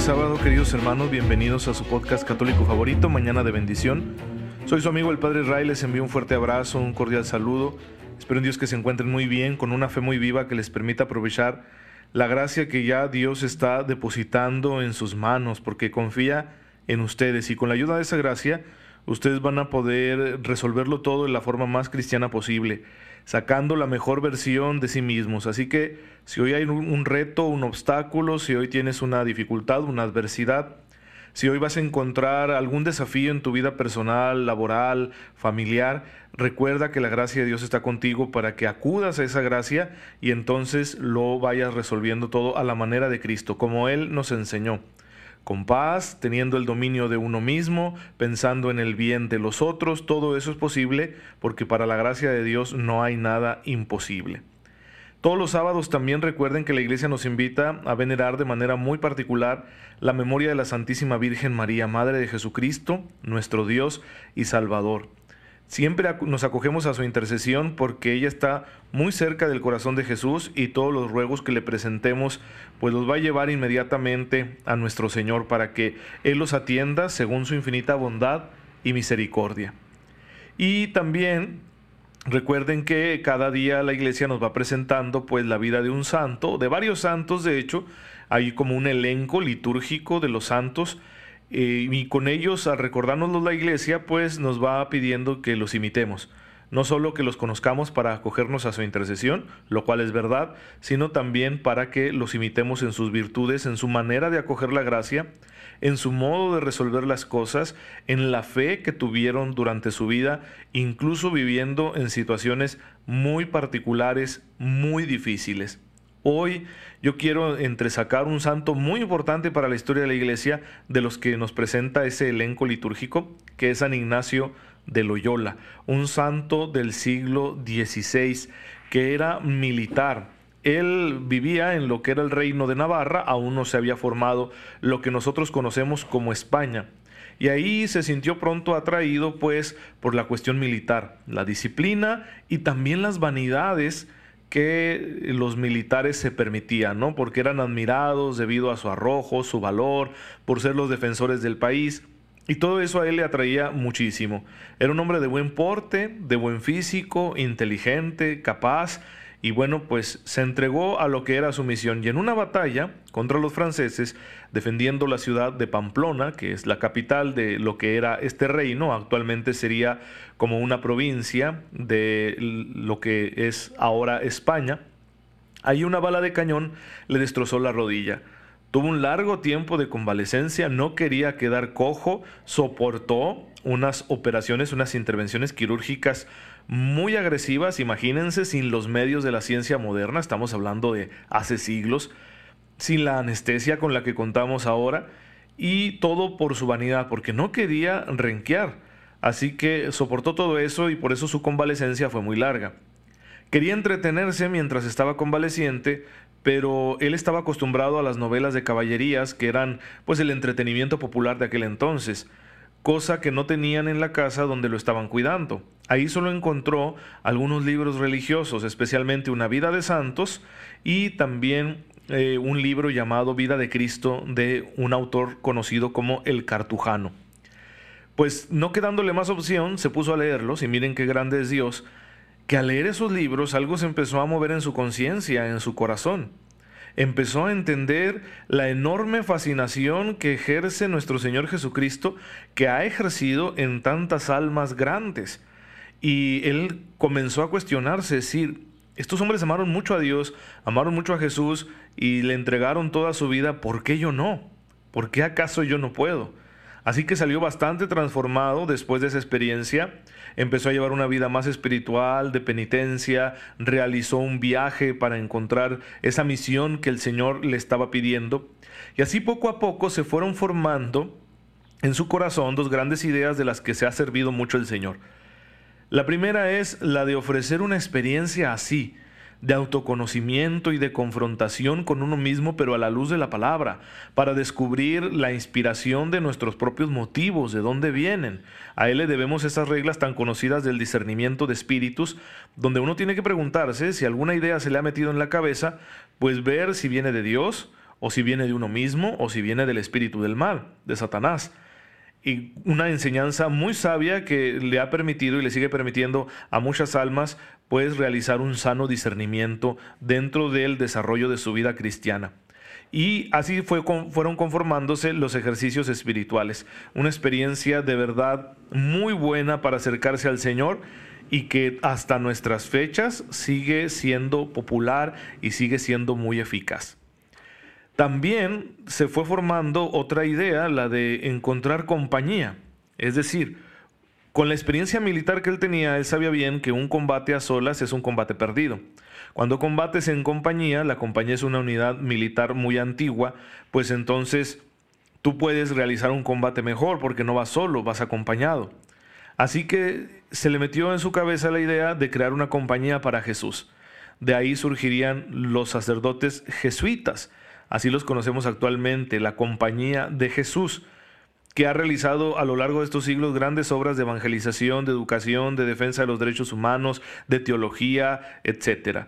Sábado, queridos hermanos. Bienvenidos a su podcast católico favorito, Mañana de Bendición. Soy su amigo el Padre Ray. Les envío un fuerte abrazo, un cordial saludo. Espero en Dios que se encuentren muy bien, con una fe muy viva que les permita aprovechar la gracia que ya Dios está depositando en sus manos, porque confía en ustedes y con la ayuda de esa gracia, ustedes van a poder resolverlo todo de la forma más cristiana posible sacando la mejor versión de sí mismos. Así que si hoy hay un reto, un obstáculo, si hoy tienes una dificultad, una adversidad, si hoy vas a encontrar algún desafío en tu vida personal, laboral, familiar, recuerda que la gracia de Dios está contigo para que acudas a esa gracia y entonces lo vayas resolviendo todo a la manera de Cristo, como Él nos enseñó con paz, teniendo el dominio de uno mismo, pensando en el bien de los otros, todo eso es posible porque para la gracia de Dios no hay nada imposible. Todos los sábados también recuerden que la iglesia nos invita a venerar de manera muy particular la memoria de la Santísima Virgen María, Madre de Jesucristo, nuestro Dios y Salvador. Siempre nos acogemos a su intercesión porque ella está muy cerca del corazón de Jesús y todos los ruegos que le presentemos pues los va a llevar inmediatamente a nuestro Señor para que Él los atienda según su infinita bondad y misericordia. Y también recuerden que cada día la iglesia nos va presentando pues la vida de un santo, de varios santos de hecho, hay como un elenco litúrgico de los santos eh, y con ellos, al recordárnoslos la iglesia, pues nos va pidiendo que los imitemos. No solo que los conozcamos para acogernos a su intercesión, lo cual es verdad, sino también para que los imitemos en sus virtudes, en su manera de acoger la gracia, en su modo de resolver las cosas, en la fe que tuvieron durante su vida, incluso viviendo en situaciones muy particulares, muy difíciles. Hoy yo quiero entresacar un santo muy importante para la historia de la iglesia de los que nos presenta ese elenco litúrgico, que es San Ignacio de Loyola, un santo del siglo XVI que era militar. Él vivía en lo que era el reino de Navarra, aún no se había formado lo que nosotros conocemos como España. Y ahí se sintió pronto atraído pues por la cuestión militar, la disciplina y también las vanidades que los militares se permitían, ¿no? Porque eran admirados debido a su arrojo, su valor, por ser los defensores del país. Y todo eso a él le atraía muchísimo. Era un hombre de buen porte, de buen físico, inteligente, capaz y bueno, pues se entregó a lo que era su misión y en una batalla contra los franceses, defendiendo la ciudad de Pamplona, que es la capital de lo que era este reino, actualmente sería como una provincia de lo que es ahora España, ahí una bala de cañón le destrozó la rodilla. Tuvo un largo tiempo de convalecencia, no quería quedar cojo, soportó unas operaciones, unas intervenciones quirúrgicas muy agresivas, imagínense, sin los medios de la ciencia moderna, estamos hablando de hace siglos, sin la anestesia con la que contamos ahora, y todo por su vanidad, porque no quería renquear. Así que soportó todo eso y por eso su convalecencia fue muy larga. Quería entretenerse mientras estaba convaleciente, pero él estaba acostumbrado a las novelas de caballerías que eran pues el entretenimiento popular de aquel entonces cosa que no tenían en la casa donde lo estaban cuidando. Ahí solo encontró algunos libros religiosos, especialmente una vida de santos y también eh, un libro llamado Vida de Cristo de un autor conocido como el Cartujano. Pues no quedándole más opción, se puso a leerlos y miren qué grande es Dios, que al leer esos libros algo se empezó a mover en su conciencia, en su corazón empezó a entender la enorme fascinación que ejerce nuestro Señor Jesucristo, que ha ejercido en tantas almas grandes. Y él comenzó a cuestionarse, decir, estos hombres amaron mucho a Dios, amaron mucho a Jesús y le entregaron toda su vida, ¿por qué yo no? ¿Por qué acaso yo no puedo? Así que salió bastante transformado después de esa experiencia. Empezó a llevar una vida más espiritual, de penitencia, realizó un viaje para encontrar esa misión que el Señor le estaba pidiendo. Y así poco a poco se fueron formando en su corazón dos grandes ideas de las que se ha servido mucho el Señor. La primera es la de ofrecer una experiencia así, de autoconocimiento y de confrontación con uno mismo, pero a la luz de la palabra, para descubrir la inspiración de nuestros propios motivos, de dónde vienen. A Él le debemos esas reglas tan conocidas del discernimiento de espíritus, donde uno tiene que preguntarse si alguna idea se le ha metido en la cabeza, pues ver si viene de Dios, o si viene de uno mismo, o si viene del espíritu del mal, de Satanás y una enseñanza muy sabia que le ha permitido y le sigue permitiendo a muchas almas pues realizar un sano discernimiento dentro del desarrollo de su vida cristiana. Y así fue, fueron conformándose los ejercicios espirituales. Una experiencia de verdad muy buena para acercarse al Señor y que hasta nuestras fechas sigue siendo popular y sigue siendo muy eficaz. También se fue formando otra idea, la de encontrar compañía. Es decir, con la experiencia militar que él tenía, él sabía bien que un combate a solas es un combate perdido. Cuando combates en compañía, la compañía es una unidad militar muy antigua, pues entonces tú puedes realizar un combate mejor porque no vas solo, vas acompañado. Así que se le metió en su cabeza la idea de crear una compañía para Jesús. De ahí surgirían los sacerdotes jesuitas, así los conocemos actualmente, la Compañía de Jesús, que ha realizado a lo largo de estos siglos grandes obras de evangelización, de educación, de defensa de los derechos humanos, de teología, etc.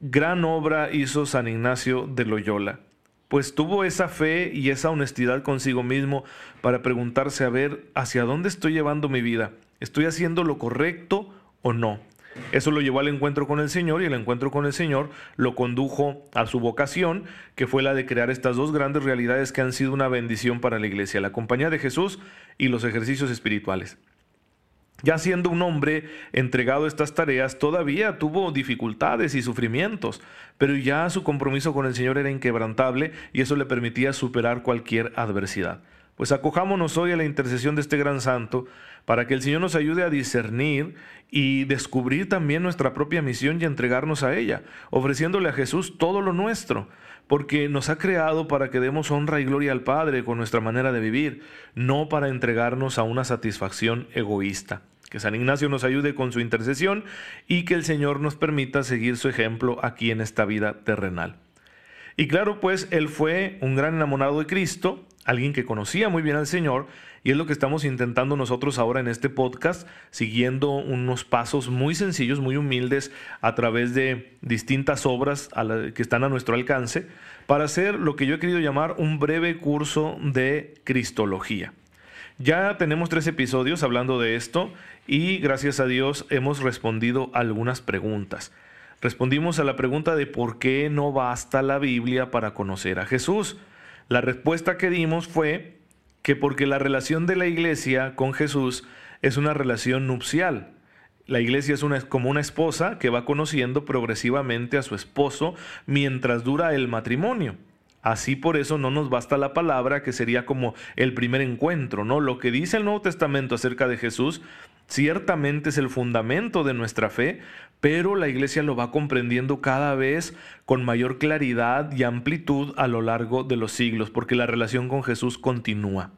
Gran obra hizo San Ignacio de Loyola, pues tuvo esa fe y esa honestidad consigo mismo para preguntarse a ver hacia dónde estoy llevando mi vida. ¿Estoy haciendo lo correcto o no? Eso lo llevó al encuentro con el Señor y el encuentro con el Señor lo condujo a su vocación, que fue la de crear estas dos grandes realidades que han sido una bendición para la iglesia, la compañía de Jesús y los ejercicios espirituales. Ya siendo un hombre entregado a estas tareas, todavía tuvo dificultades y sufrimientos, pero ya su compromiso con el Señor era inquebrantable y eso le permitía superar cualquier adversidad. Pues acojámonos hoy a la intercesión de este gran santo para que el Señor nos ayude a discernir y descubrir también nuestra propia misión y entregarnos a ella, ofreciéndole a Jesús todo lo nuestro, porque nos ha creado para que demos honra y gloria al Padre con nuestra manera de vivir, no para entregarnos a una satisfacción egoísta. Que San Ignacio nos ayude con su intercesión y que el Señor nos permita seguir su ejemplo aquí en esta vida terrenal. Y claro, pues él fue un gran enamorado de Cristo, alguien que conocía muy bien al Señor, y es lo que estamos intentando nosotros ahora en este podcast, siguiendo unos pasos muy sencillos, muy humildes, a través de distintas obras que están a nuestro alcance, para hacer lo que yo he querido llamar un breve curso de Cristología. Ya tenemos tres episodios hablando de esto y gracias a Dios hemos respondido algunas preguntas. Respondimos a la pregunta de por qué no basta la Biblia para conocer a Jesús. La respuesta que dimos fue que porque la relación de la iglesia con Jesús es una relación nupcial. La iglesia es una, como una esposa que va conociendo progresivamente a su esposo mientras dura el matrimonio. Así por eso no nos basta la palabra, que sería como el primer encuentro, ¿no? Lo que dice el Nuevo Testamento acerca de Jesús ciertamente es el fundamento de nuestra fe, pero la iglesia lo va comprendiendo cada vez con mayor claridad y amplitud a lo largo de los siglos, porque la relación con Jesús continúa.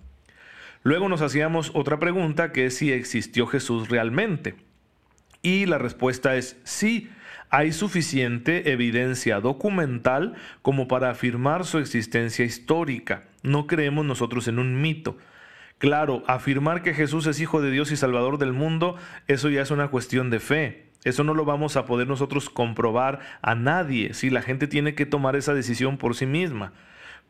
Luego nos hacíamos otra pregunta que es si existió Jesús realmente. Y la respuesta es sí, hay suficiente evidencia documental como para afirmar su existencia histórica. No creemos nosotros en un mito. Claro, afirmar que Jesús es Hijo de Dios y Salvador del mundo, eso ya es una cuestión de fe. Eso no lo vamos a poder nosotros comprobar a nadie, si la gente tiene que tomar esa decisión por sí misma.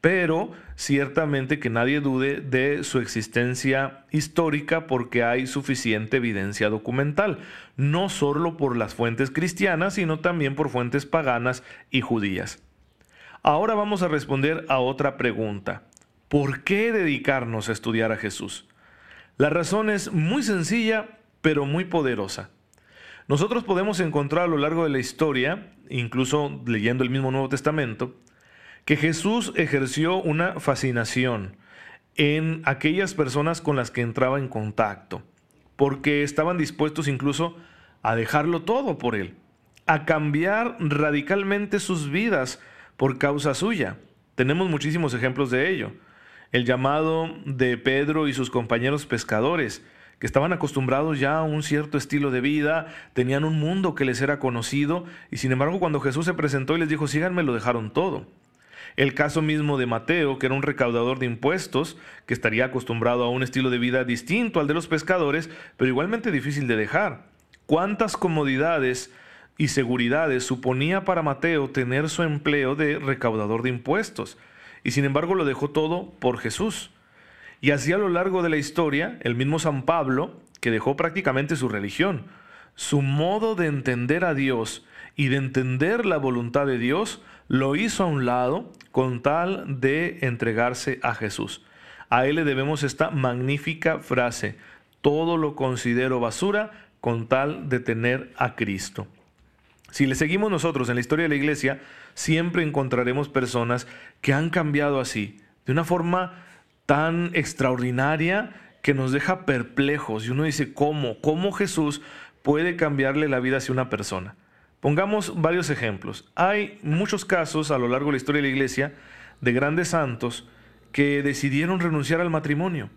Pero ciertamente que nadie dude de su existencia histórica porque hay suficiente evidencia documental, no solo por las fuentes cristianas, sino también por fuentes paganas y judías. Ahora vamos a responder a otra pregunta. ¿Por qué dedicarnos a estudiar a Jesús? La razón es muy sencilla, pero muy poderosa. Nosotros podemos encontrar a lo largo de la historia, incluso leyendo el mismo Nuevo Testamento, que Jesús ejerció una fascinación en aquellas personas con las que entraba en contacto, porque estaban dispuestos incluso a dejarlo todo por Él, a cambiar radicalmente sus vidas por causa suya. Tenemos muchísimos ejemplos de ello. el llamado de Pedro y sus compañeros pescadores, que estaban acostumbrados ya a un cierto estilo de vida, tenían un mundo que les era conocido, y sin embargo cuando Jesús se presentó y les dijo, síganme, lo dejaron todo. El caso mismo de Mateo, que era un recaudador de impuestos, que estaría acostumbrado a un estilo de vida distinto al de los pescadores, pero igualmente difícil de dejar. ¿Cuántas comodidades y seguridades suponía para Mateo tener su empleo de recaudador de impuestos? Y sin embargo lo dejó todo por Jesús. Y así a lo largo de la historia, el mismo San Pablo, que dejó prácticamente su religión, su modo de entender a Dios y de entender la voluntad de Dios, lo hizo a un lado con tal de entregarse a Jesús. A él le debemos esta magnífica frase, todo lo considero basura con tal de tener a Cristo. Si le seguimos nosotros en la historia de la iglesia, siempre encontraremos personas que han cambiado así, de una forma tan extraordinaria que nos deja perplejos. Y uno dice, ¿cómo? ¿Cómo Jesús puede cambiarle la vida a una persona? Pongamos varios ejemplos. Hay muchos casos a lo largo de la historia de la iglesia de grandes santos que decidieron renunciar al matrimonio.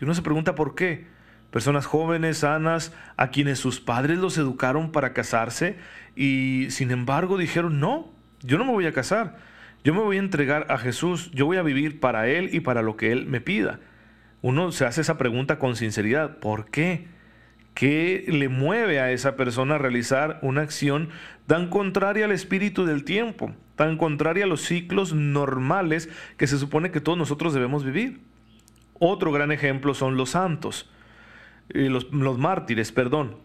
Y uno se pregunta por qué. Personas jóvenes, sanas, a quienes sus padres los educaron para casarse y sin embargo dijeron, no, yo no me voy a casar. Yo me voy a entregar a Jesús, yo voy a vivir para Él y para lo que Él me pida. Uno se hace esa pregunta con sinceridad, ¿por qué? ¿Qué le mueve a esa persona a realizar una acción tan contraria al espíritu del tiempo, tan contraria a los ciclos normales que se supone que todos nosotros debemos vivir? Otro gran ejemplo son los santos, eh, los, los mártires, perdón,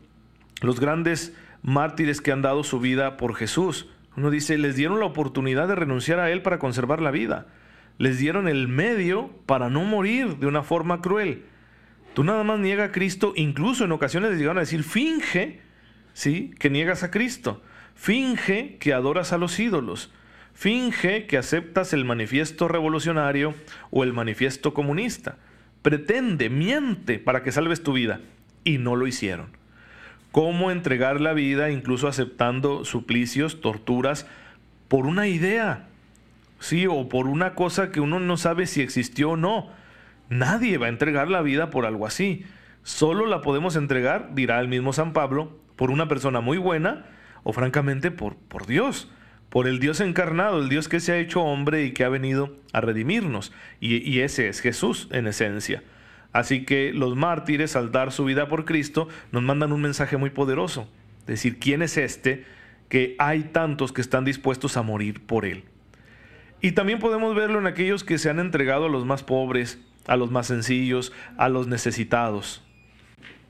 los grandes mártires que han dado su vida por Jesús. Uno dice, les dieron la oportunidad de renunciar a Él para conservar la vida. Les dieron el medio para no morir de una forma cruel. Tú nada más niega a Cristo, incluso en ocasiones les llegaron a decir, finge, ¿sí? Que niegas a Cristo. Finge que adoras a los ídolos. Finge que aceptas el manifiesto revolucionario o el manifiesto comunista. Pretende, miente para que salves tu vida. Y no lo hicieron cómo entregar la vida, incluso aceptando suplicios, torturas, por una idea, sí, o por una cosa que uno no sabe si existió o no. Nadie va a entregar la vida por algo así. Solo la podemos entregar, dirá el mismo San Pablo, por una persona muy buena o francamente por, por Dios, por el Dios encarnado, el Dios que se ha hecho hombre y que ha venido a redimirnos. Y, y ese es Jesús en esencia. Así que los mártires, al dar su vida por Cristo, nos mandan un mensaje muy poderoso. Decir, ¿quién es este? Que hay tantos que están dispuestos a morir por él. Y también podemos verlo en aquellos que se han entregado a los más pobres, a los más sencillos, a los necesitados.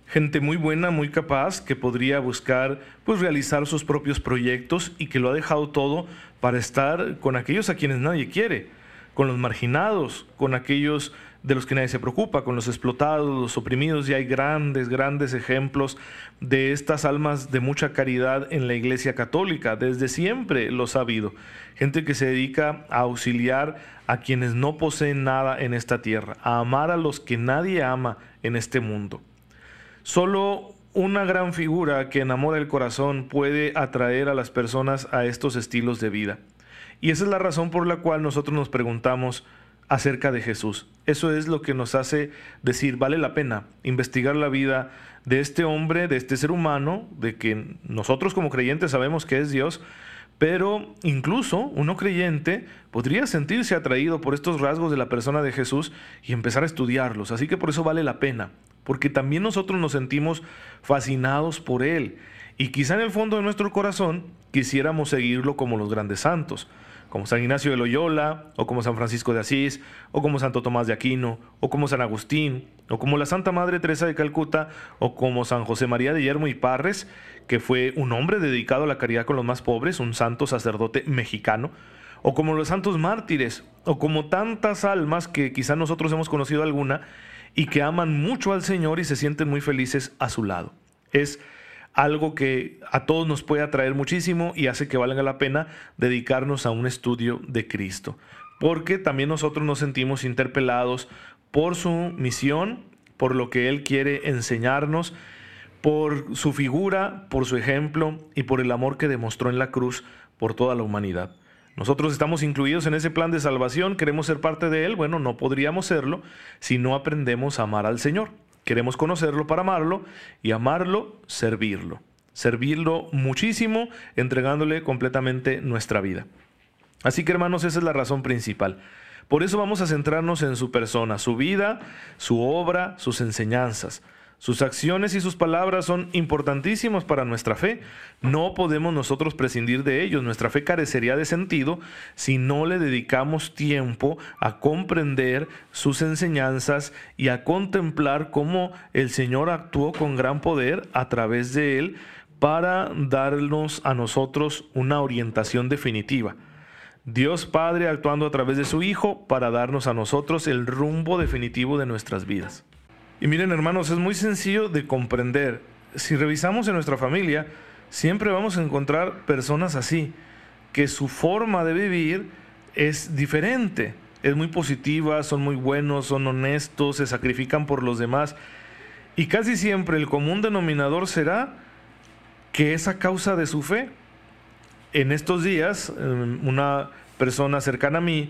Gente muy buena, muy capaz, que podría buscar pues realizar sus propios proyectos y que lo ha dejado todo para estar con aquellos a quienes nadie quiere, con los marginados, con aquellos de los que nadie se preocupa, con los explotados, los oprimidos, y hay grandes, grandes ejemplos de estas almas de mucha caridad en la Iglesia Católica, desde siempre los ha habido. Gente que se dedica a auxiliar a quienes no poseen nada en esta tierra, a amar a los que nadie ama en este mundo. Solo una gran figura que enamora el corazón puede atraer a las personas a estos estilos de vida. Y esa es la razón por la cual nosotros nos preguntamos, acerca de Jesús. Eso es lo que nos hace decir, vale la pena investigar la vida de este hombre, de este ser humano, de que nosotros como creyentes sabemos que es Dios, pero incluso uno creyente podría sentirse atraído por estos rasgos de la persona de Jesús y empezar a estudiarlos. Así que por eso vale la pena, porque también nosotros nos sentimos fascinados por Él. Y quizá en el fondo de nuestro corazón quisiéramos seguirlo como los grandes santos como San Ignacio de Loyola, o como San Francisco de Asís, o como Santo Tomás de Aquino, o como San Agustín, o como la Santa Madre Teresa de Calcuta, o como San José María de Yermo y Parres, que fue un hombre dedicado a la caridad con los más pobres, un santo sacerdote mexicano, o como los santos mártires, o como tantas almas que quizá nosotros hemos conocido alguna y que aman mucho al Señor y se sienten muy felices a su lado. Es algo que a todos nos puede atraer muchísimo y hace que valga la pena dedicarnos a un estudio de Cristo. Porque también nosotros nos sentimos interpelados por su misión, por lo que Él quiere enseñarnos, por su figura, por su ejemplo y por el amor que demostró en la cruz por toda la humanidad. Nosotros estamos incluidos en ese plan de salvación, queremos ser parte de él. Bueno, no podríamos serlo si no aprendemos a amar al Señor. Queremos conocerlo para amarlo y amarlo, servirlo. Servirlo muchísimo, entregándole completamente nuestra vida. Así que hermanos, esa es la razón principal. Por eso vamos a centrarnos en su persona, su vida, su obra, sus enseñanzas. Sus acciones y sus palabras son importantísimos para nuestra fe. No podemos nosotros prescindir de ellos. Nuestra fe carecería de sentido si no le dedicamos tiempo a comprender sus enseñanzas y a contemplar cómo el Señor actuó con gran poder a través de él para darnos a nosotros una orientación definitiva. Dios Padre actuando a través de su Hijo para darnos a nosotros el rumbo definitivo de nuestras vidas. Y miren hermanos, es muy sencillo de comprender. Si revisamos en nuestra familia, siempre vamos a encontrar personas así, que su forma de vivir es diferente, es muy positiva, son muy buenos, son honestos, se sacrifican por los demás. Y casi siempre el común denominador será que es a causa de su fe. En estos días, em, una persona cercana a mí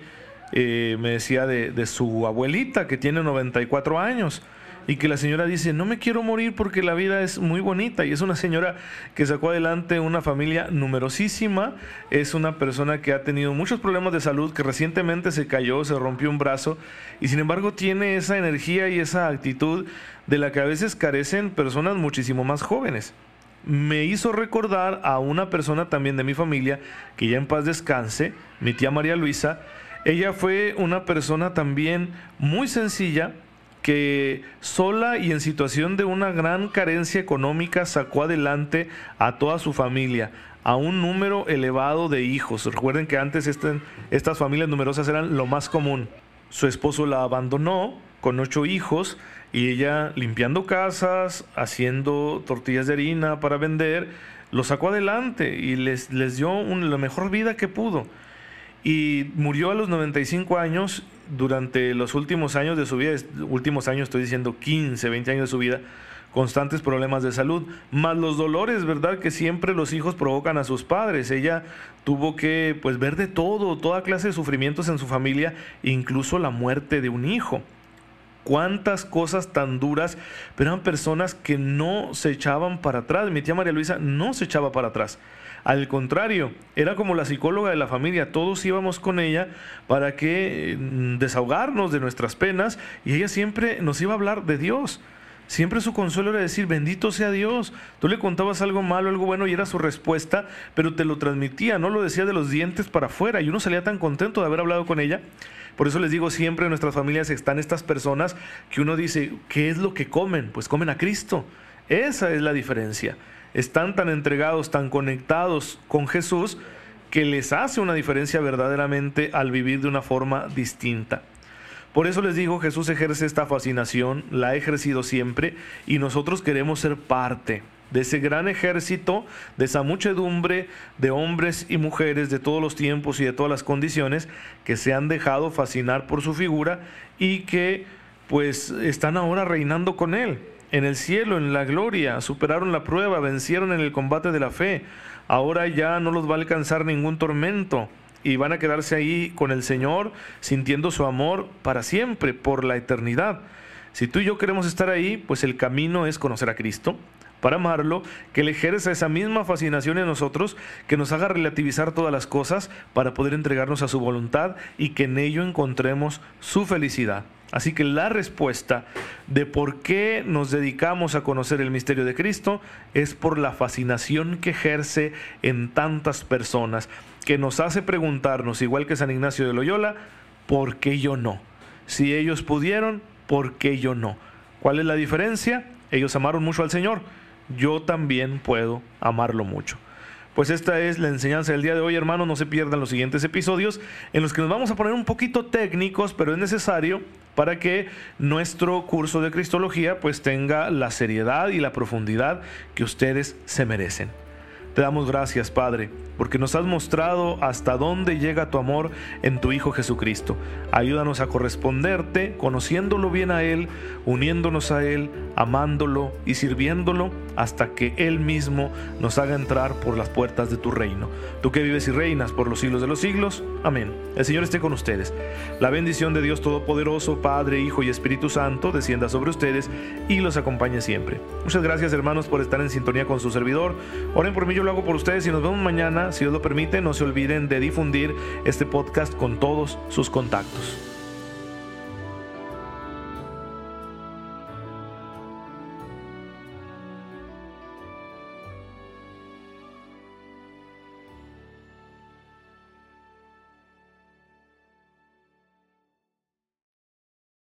eh, me decía de, de su abuelita que tiene 94 años y que la señora dice, no me quiero morir porque la vida es muy bonita y es una señora que sacó adelante una familia numerosísima, es una persona que ha tenido muchos problemas de salud, que recientemente se cayó, se rompió un brazo y sin embargo tiene esa energía y esa actitud de la que a veces carecen personas muchísimo más jóvenes. Me hizo recordar a una persona también de mi familia, que ya en paz descanse, mi tía María Luisa, ella fue una persona también muy sencilla, que sola y en situación de una gran carencia económica sacó adelante a toda su familia, a un número elevado de hijos. Recuerden que antes este, estas familias numerosas eran lo más común. Su esposo la abandonó con ocho hijos y ella limpiando casas, haciendo tortillas de harina para vender, lo sacó adelante y les, les dio la mejor vida que pudo y murió a los 95 años durante los últimos años de su vida, últimos años estoy diciendo 15, 20 años de su vida, constantes problemas de salud, más los dolores, ¿verdad? Que siempre los hijos provocan a sus padres. Ella tuvo que pues ver de todo, toda clase de sufrimientos en su familia, incluso la muerte de un hijo. Cuántas cosas tan duras, pero eran personas que no se echaban para atrás. Mi tía María Luisa no se echaba para atrás. Al contrario, era como la psicóloga de la familia, todos íbamos con ella para que mm, desahogarnos de nuestras penas y ella siempre nos iba a hablar de Dios. Siempre su consuelo era decir, bendito sea Dios. Tú le contabas algo malo, algo bueno y era su respuesta, pero te lo transmitía, no lo decía de los dientes para afuera y uno salía tan contento de haber hablado con ella. Por eso les digo, siempre en nuestras familias están estas personas que uno dice, ¿qué es lo que comen? Pues comen a Cristo. Esa es la diferencia están tan entregados, tan conectados con Jesús, que les hace una diferencia verdaderamente al vivir de una forma distinta. Por eso les digo, Jesús ejerce esta fascinación, la ha ejercido siempre, y nosotros queremos ser parte de ese gran ejército, de esa muchedumbre de hombres y mujeres de todos los tiempos y de todas las condiciones que se han dejado fascinar por su figura y que pues están ahora reinando con él en el cielo, en la gloria, superaron la prueba, vencieron en el combate de la fe. Ahora ya no los va a alcanzar ningún tormento y van a quedarse ahí con el Señor, sintiendo su amor para siempre, por la eternidad. Si tú y yo queremos estar ahí, pues el camino es conocer a Cristo, para amarlo, que le ejerza esa misma fascinación en nosotros, que nos haga relativizar todas las cosas para poder entregarnos a su voluntad y que en ello encontremos su felicidad. Así que la respuesta de por qué nos dedicamos a conocer el misterio de Cristo es por la fascinación que ejerce en tantas personas, que nos hace preguntarnos, igual que San Ignacio de Loyola, ¿por qué yo no? Si ellos pudieron, ¿por qué yo no? ¿Cuál es la diferencia? Ellos amaron mucho al Señor, yo también puedo amarlo mucho. Pues esta es la enseñanza del día de hoy, hermanos. No se pierdan los siguientes episodios en los que nos vamos a poner un poquito técnicos, pero es necesario para que nuestro curso de Cristología pues tenga la seriedad y la profundidad que ustedes se merecen. Te damos gracias, Padre, porque nos has mostrado hasta dónde llega tu amor en tu Hijo Jesucristo. Ayúdanos a corresponderte, conociéndolo bien a Él, uniéndonos a Él, amándolo y sirviéndolo hasta que Él mismo nos haga entrar por las puertas de tu reino. Tú que vives y reinas por los siglos de los siglos. Amén. El Señor esté con ustedes. La bendición de Dios Todopoderoso, Padre, Hijo y Espíritu Santo, descienda sobre ustedes y los acompañe siempre. Muchas gracias hermanos por estar en sintonía con su servidor. Oren por mí, yo lo hago por ustedes y nos vemos mañana. Si Dios lo permite, no se olviden de difundir este podcast con todos sus contactos.